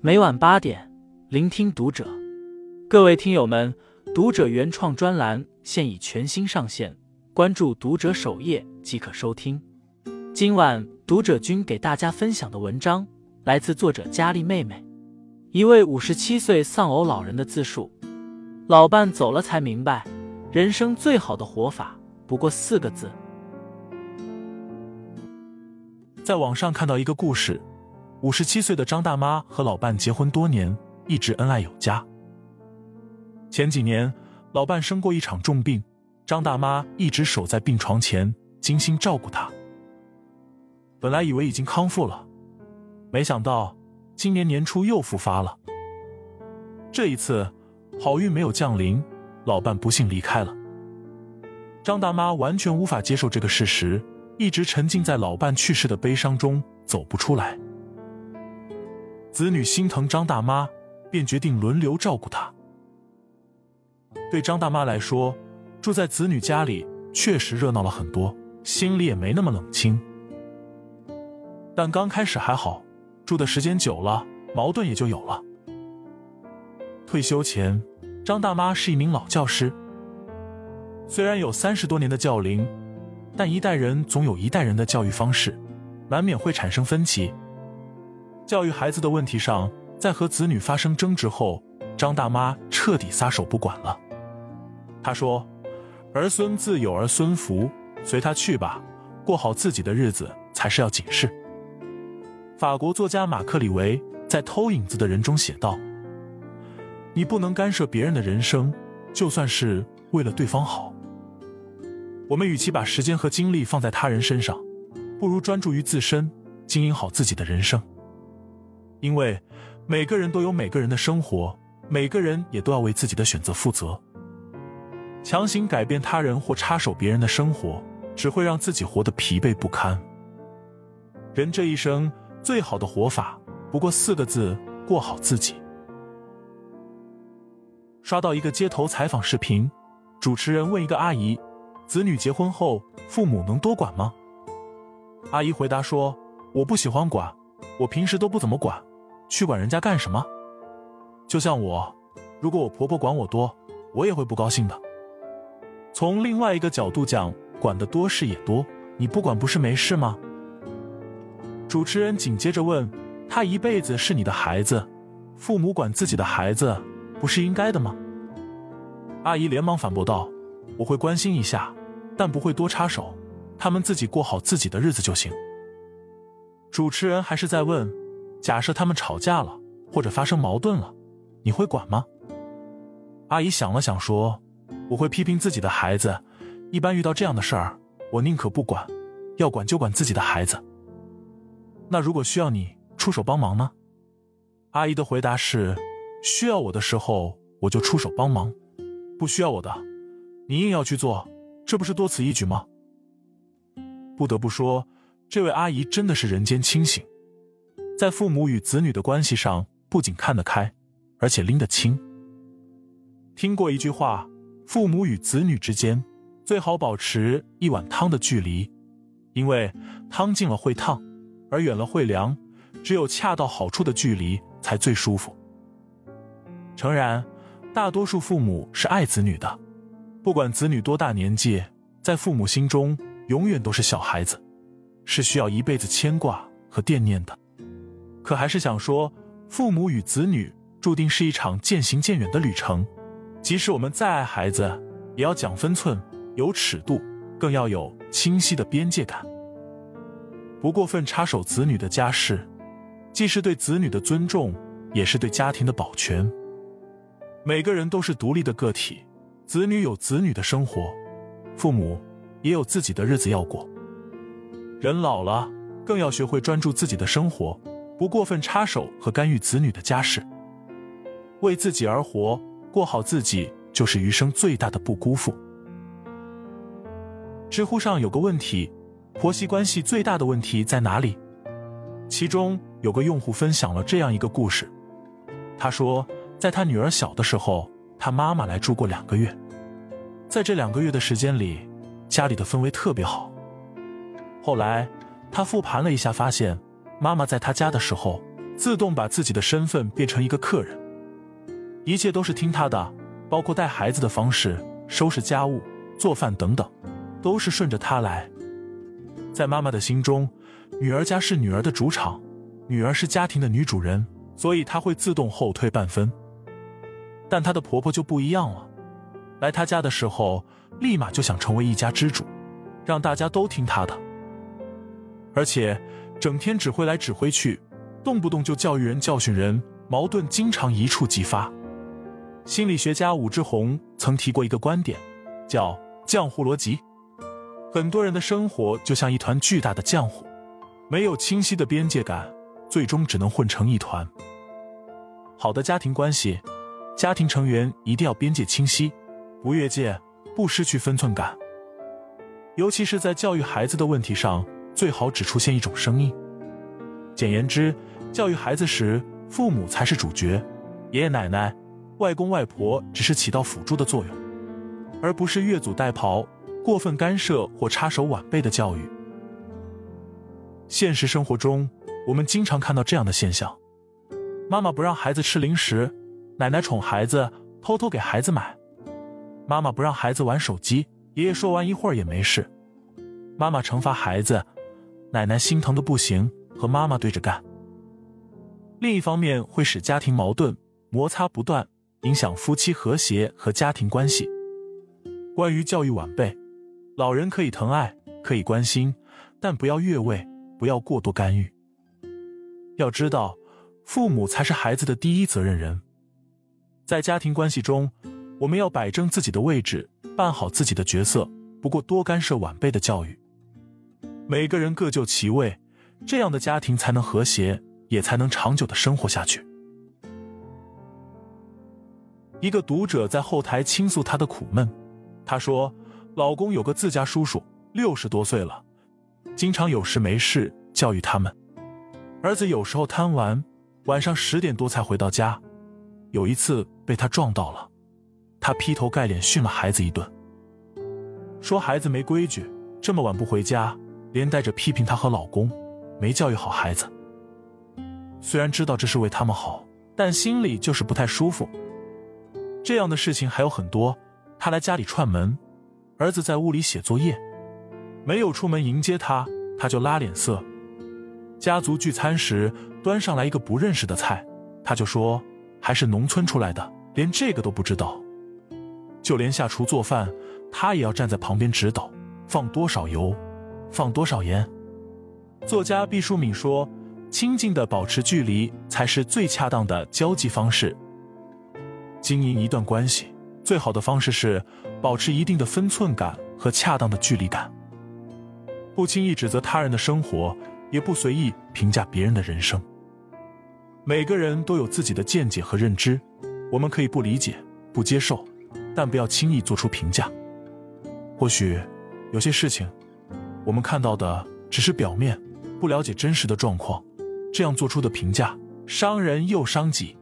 每晚八点，聆听读者。各位听友们，读者原创专栏现已全新上线，关注读者首页即可收听。今晚读者君给大家分享的文章来自作者佳丽妹妹，一位五十七岁丧偶老人的自述。老伴走了才明白，人生最好的活法不过四个字。在网上看到一个故事，五十七岁的张大妈和老伴结婚多年，一直恩爱有加。前几年，老伴生过一场重病，张大妈一直守在病床前，精心照顾他。本来以为已经康复了，没想到今年年初又复发了。这一次，好运没有降临，老伴不幸离开了。张大妈完全无法接受这个事实。一直沉浸在老伴去世的悲伤中走不出来，子女心疼张大妈，便决定轮流照顾她。对张大妈来说，住在子女家里确实热闹了很多，心里也没那么冷清。但刚开始还好，住的时间久了，矛盾也就有了。退休前，张大妈是一名老教师，虽然有三十多年的教龄。但一代人总有一代人的教育方式，难免会产生分歧。教育孩子的问题上，在和子女发生争执后，张大妈彻底撒手不管了。她说：“儿孙自有儿孙福，随他去吧，过好自己的日子才是要紧事。”法国作家马克·李维在《偷影子的人》中写道：“你不能干涉别人的人生，就算是为了对方好。”我们与其把时间和精力放在他人身上，不如专注于自身，经营好自己的人生。因为每个人都有每个人的生活，每个人也都要为自己的选择负责。强行改变他人或插手别人的生活，只会让自己活得疲惫不堪。人这一生最好的活法，不过四个字：过好自己。刷到一个街头采访视频，主持人问一个阿姨。子女结婚后，父母能多管吗？阿姨回答说：“我不喜欢管，我平时都不怎么管，去管人家干什么？就像我，如果我婆婆管我多，我也会不高兴的。从另外一个角度讲，管的多事也多，你不管不是没事吗？”主持人紧接着问：“他一辈子是你的孩子，父母管自己的孩子，不是应该的吗？”阿姨连忙反驳道：“我会关心一下。”但不会多插手，他们自己过好自己的日子就行。主持人还是在问：假设他们吵架了，或者发生矛盾了，你会管吗？阿姨想了想说：“我会批评自己的孩子。一般遇到这样的事儿，我宁可不管，要管就管自己的孩子。那如果需要你出手帮忙呢？”阿姨的回答是：“需要我的时候我就出手帮忙，不需要我的，你硬要去做。”这不是多此一举吗？不得不说，这位阿姨真的是人间清醒，在父母与子女的关系上，不仅看得开，而且拎得清。听过一句话：父母与子女之间，最好保持一碗汤的距离，因为汤近了会烫，而远了会凉，只有恰到好处的距离才最舒服。诚然，大多数父母是爱子女的。不管子女多大年纪，在父母心中永远都是小孩子，是需要一辈子牵挂和惦念的。可还是想说，父母与子女注定是一场渐行渐远的旅程。即使我们再爱孩子，也要讲分寸、有尺度，更要有清晰的边界感。不过分插手子女的家事，既是对子女的尊重，也是对家庭的保全。每个人都是独立的个体。子女有子女的生活，父母也有自己的日子要过。人老了，更要学会专注自己的生活，不过分插手和干预子女的家事。为自己而活，过好自己，就是余生最大的不辜负。知乎上有个问题：婆媳关系最大的问题在哪里？其中有个用户分享了这样一个故事，他说，在他女儿小的时候。他妈妈来住过两个月，在这两个月的时间里，家里的氛围特别好。后来他复盘了一下，发现妈妈在他家的时候自动把自己的身份变成一个客人，一切都是听他的，包括带孩子的方式、收拾家务、做饭等等，都是顺着他来。在妈妈的心中，女儿家是女儿的主场，女儿是家庭的女主人，所以她会自动后退半分。但她的婆婆就不一样了，来她家的时候，立马就想成为一家之主，让大家都听她的，而且整天指挥来指挥去，动不动就教育人、教训人，矛盾经常一触即发。心理学家武志红曾提过一个观点，叫浆糊逻辑。很多人的生活就像一团巨大的浆糊，没有清晰的边界感，最终只能混成一团。好的家庭关系，家庭成员一定要边界清晰，不越界，不失去分寸感。尤其是在教育孩子的问题上，最好只出现一种声音。简言之，教育孩子时，父母才是主角，爷爷奶奶、外公外婆只是起到辅助的作用，而不是越俎代庖。过分干涉或插手晚辈的教育。现实生活中，我们经常看到这样的现象：妈妈不让孩子吃零食，奶奶宠孩子，偷偷给孩子买；妈妈不让孩子玩手机，爷爷说完一会儿也没事；妈妈惩罚孩子，奶奶心疼的不行，和妈妈对着干。另一方面，会使家庭矛盾摩擦不断，影响夫妻和谐和家庭关系。关于教育晚辈。老人可以疼爱，可以关心，但不要越位，不要过多干预。要知道，父母才是孩子的第一责任人。在家庭关系中，我们要摆正自己的位置，扮好自己的角色，不过多干涉晚辈的教育。每个人各就其位，这样的家庭才能和谐，也才能长久的生活下去。一个读者在后台倾诉他的苦闷，他说。老公有个自家叔叔，六十多岁了，经常有事没事教育他们。儿子有时候贪玩，晚上十点多才回到家。有一次被他撞到了，他劈头盖脸训了孩子一顿，说孩子没规矩，这么晚不回家，连带着批评她和老公没教育好孩子。虽然知道这是为他们好，但心里就是不太舒服。这样的事情还有很多，他来家里串门。儿子在屋里写作业，没有出门迎接她，她就拉脸色。家族聚餐时，端上来一个不认识的菜，她就说还是农村出来的，连这个都不知道。就连下厨做饭，他也要站在旁边指导，放多少油，放多少盐。作家毕淑敏说：“亲近的保持距离，才是最恰当的交际方式。经营一段关系。”最好的方式是保持一定的分寸感和恰当的距离感，不轻易指责他人的生活，也不随意评价别人的人生。每个人都有自己的见解和认知，我们可以不理解、不接受，但不要轻易做出评价。或许有些事情，我们看到的只是表面，不了解真实的状况，这样做出的评价伤人又伤己。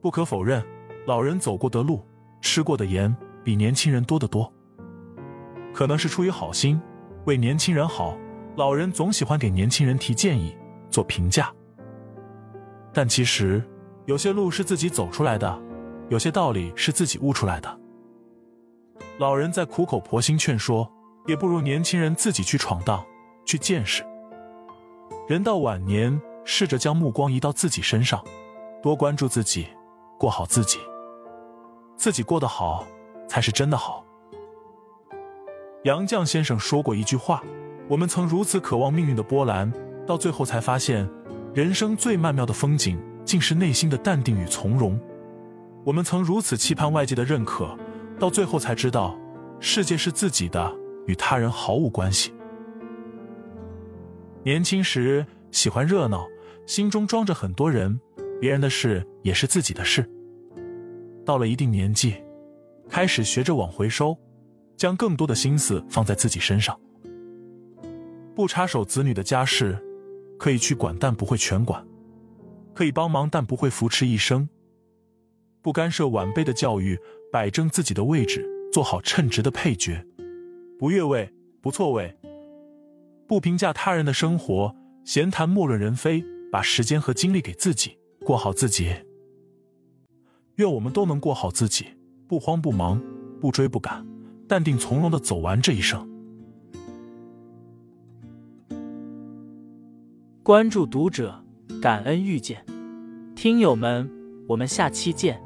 不可否认。老人走过的路，吃过的盐，比年轻人多得多。可能是出于好心，为年轻人好，老人总喜欢给年轻人提建议、做评价。但其实，有些路是自己走出来的，有些道理是自己悟出来的。老人在苦口婆心劝说，也不如年轻人自己去闯荡、去见识。人到晚年，试着将目光移到自己身上，多关注自己，过好自己。自己过得好，才是真的好。杨绛先生说过一句话：“我们曾如此渴望命运的波澜，到最后才发现，人生最曼妙的风景，竟是内心的淡定与从容。我们曾如此期盼外界的认可，到最后才知道，世界是自己的，与他人毫无关系。年轻时喜欢热闹，心中装着很多人，别人的事也是自己的事。”到了一定年纪，开始学着往回收，将更多的心思放在自己身上。不插手子女的家事，可以去管，但不会全管；可以帮忙，但不会扶持一生。不干涉晚辈的教育，摆正自己的位置，做好称职的配角。不越位，不错位。不评价他人的生活，闲谈莫论人非。把时间和精力给自己，过好自己。愿我们都能过好自己，不慌不忙，不追不赶，淡定从容的走完这一生。关注读者，感恩遇见，听友们，我们下期见。